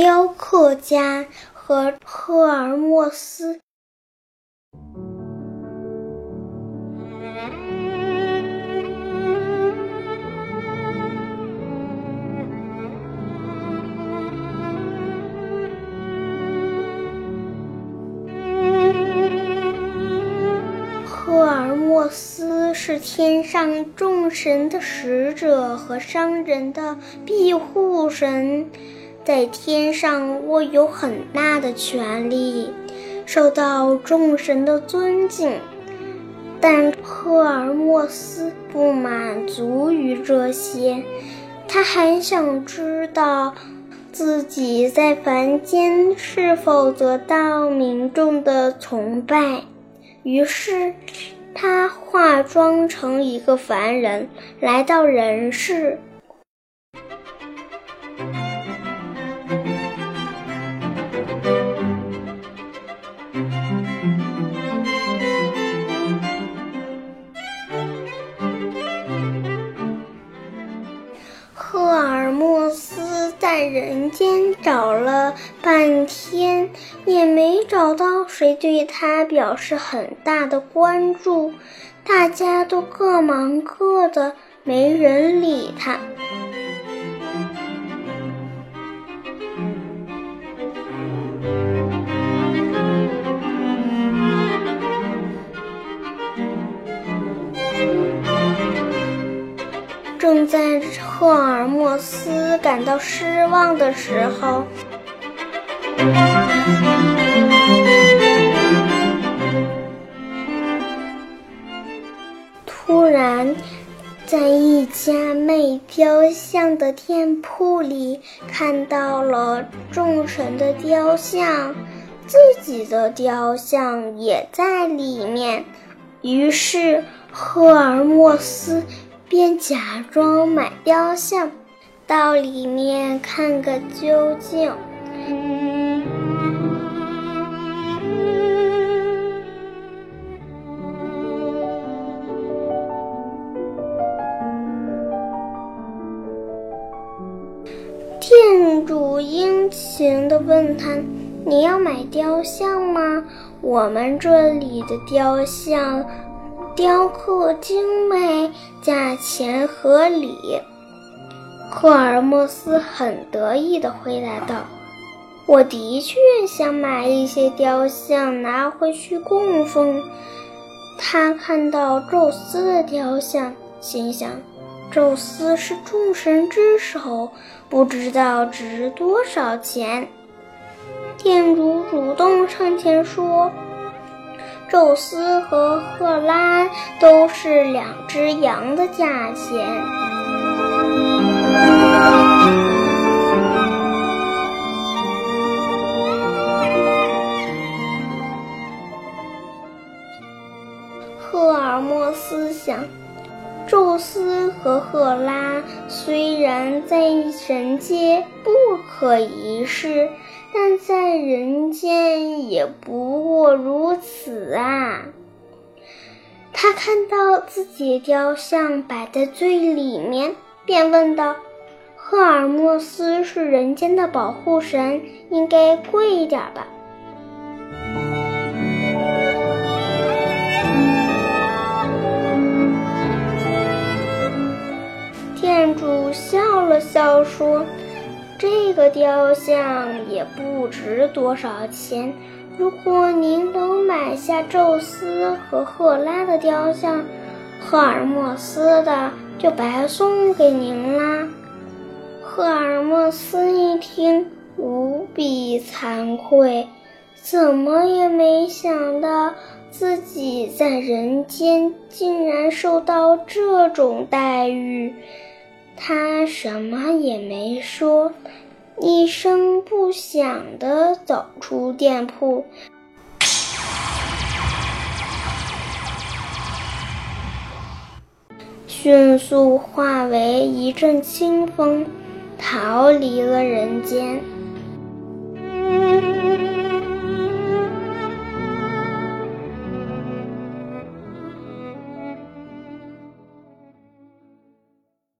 雕刻家和赫尔墨斯。赫尔墨斯是天上众神的使者和商人的庇护神，在天上握有很大的权力，受到众神的尊敬。但赫尔墨斯不满足于这些，他还想知道自己在凡间是否得到民众的崇拜。于是，他化妆成一个凡人，来到人世。在人间找了半天，也没找到谁对他表示很大的关注，大家都各忙各的，没人理他。正在赫尔墨斯感到失望的时候，突然，在一家卖雕像的店铺里看到了众神的雕像，自己的雕像也在里面。于是，赫尔墨斯。便假装买雕像，到里面看个究竟。店主殷勤地问他：“你要买雕像吗？我们这里的雕像……”雕刻精美，价钱合理。赫尔墨斯很得意地回答道：“我的确想买一些雕像拿回去供奉。”他看到宙斯的雕像，心想：“宙斯是众神之首，不知道值多少钱。”店主主动上前说。宙斯和赫拉都是两只羊的价钱。宙斯和赫拉虽然在神界不可一世。但在人间也不过如此啊！他看到自己雕像摆在最里面，便问道：“赫尔墨斯是人间的保护神，应该贵一点吧？”说。这个雕像也不值多少钱。如果您能买下宙斯和赫拉的雕像，赫尔墨斯的就白送给您啦。赫尔墨斯一听，无比惭愧，怎么也没想到自己在人间竟然受到这种待遇。他什么也没说，一声不响地走出店铺，迅速化为一阵清风，逃离了人间。